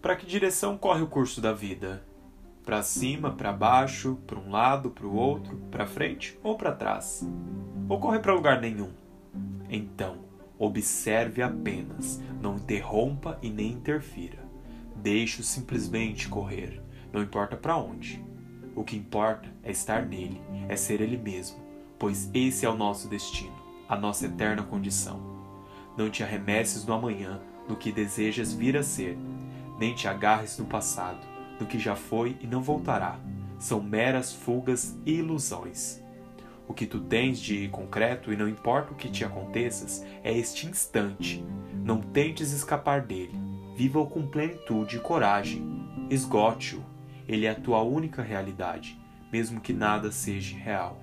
Para que direção corre o curso da vida? Para cima, para baixo, para um lado, para o outro, para frente ou para trás? Ou corre para lugar nenhum? Então, observe apenas, não interrompa e nem interfira. Deixe-o simplesmente correr, não importa para onde. O que importa é estar nele, é ser ele mesmo, pois esse é o nosso destino, a nossa eterna condição. Não te arremesses no amanhã, no que desejas vir a ser, nem te agarres no passado, no que já foi e não voltará. São meras fugas e ilusões. O que tu tens de concreto, e não importa o que te aconteças, é este instante. Não tentes escapar dele. Viva-o com plenitude e coragem. Esgote-o. Ele é a tua única realidade, mesmo que nada seja real.